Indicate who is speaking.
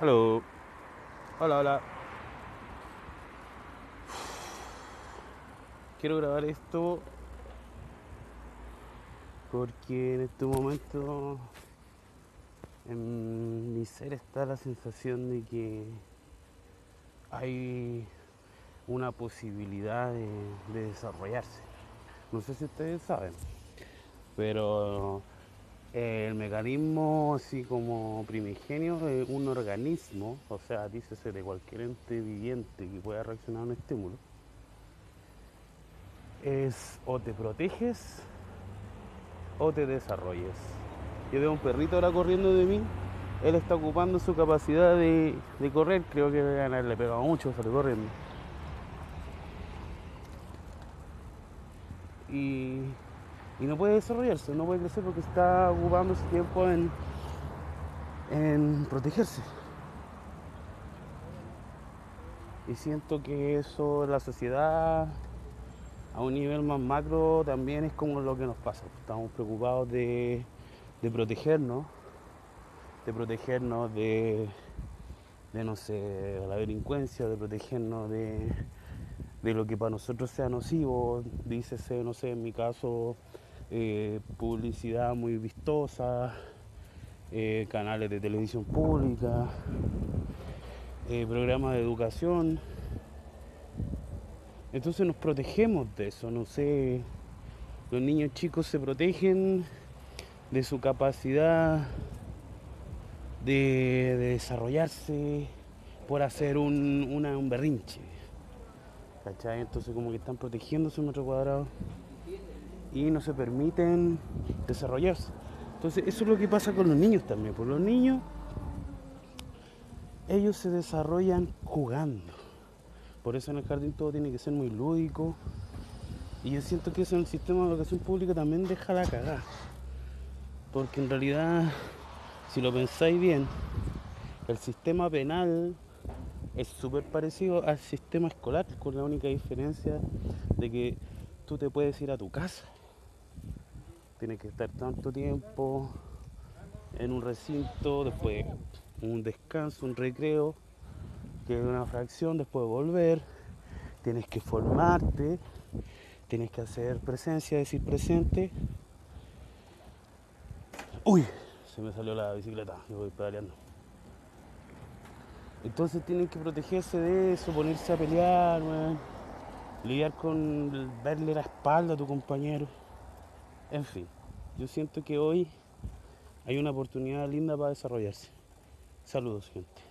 Speaker 1: Hello. Hola, hola. Quiero grabar esto porque en este momento en mi ser está la sensación de que hay una posibilidad de, de desarrollarse. No sé si ustedes saben, pero el mecanismo así como primigenio de un organismo, o sea, dícese de cualquier ente viviente que pueda reaccionar a un estímulo, es o te proteges o te desarrolles. Yo veo un perrito ahora corriendo de mí, él está ocupando su capacidad de, correr, creo que le pegado mucho, sale corriendo. Y y no puede desarrollarse, no puede crecer porque está ocupando su tiempo en, en protegerse. Y siento que eso la sociedad, a un nivel más macro, también es como lo que nos pasa. Estamos preocupados de, de protegernos, de protegernos de, de, no sé, la delincuencia, de protegernos de, de lo que para nosotros sea nocivo, dícese, no sé, en mi caso, eh, publicidad muy vistosa, eh, canales de televisión pública, eh, programas de educación. Entonces nos protegemos de eso, no sé, los niños chicos se protegen de su capacidad de, de desarrollarse por hacer un, un berrinche. ¿Cachai? Entonces como que están protegiéndose un metro cuadrado y no se permiten desarrollarse. Entonces eso es lo que pasa con los niños también. Por los niños, ellos se desarrollan jugando. Por eso en el jardín todo tiene que ser muy lúdico. Y yo siento que eso en el sistema de educación pública también deja la cagada. Porque en realidad, si lo pensáis bien, el sistema penal es súper parecido al sistema escolar, con la única diferencia de que tú te puedes ir a tu casa tienes que estar tanto tiempo en un recinto, después un descanso, un recreo, que es una fracción, después volver, tienes que formarte, tienes que hacer presencia, decir presente. Uy, se me salió la bicicleta, yo voy pedaleando. Entonces tienen que protegerse de eso, ponerse a pelear, lidiar con verle la espalda a tu compañero. En fin, yo siento que hoy hay una oportunidad linda para desarrollarse. Saludos, gente.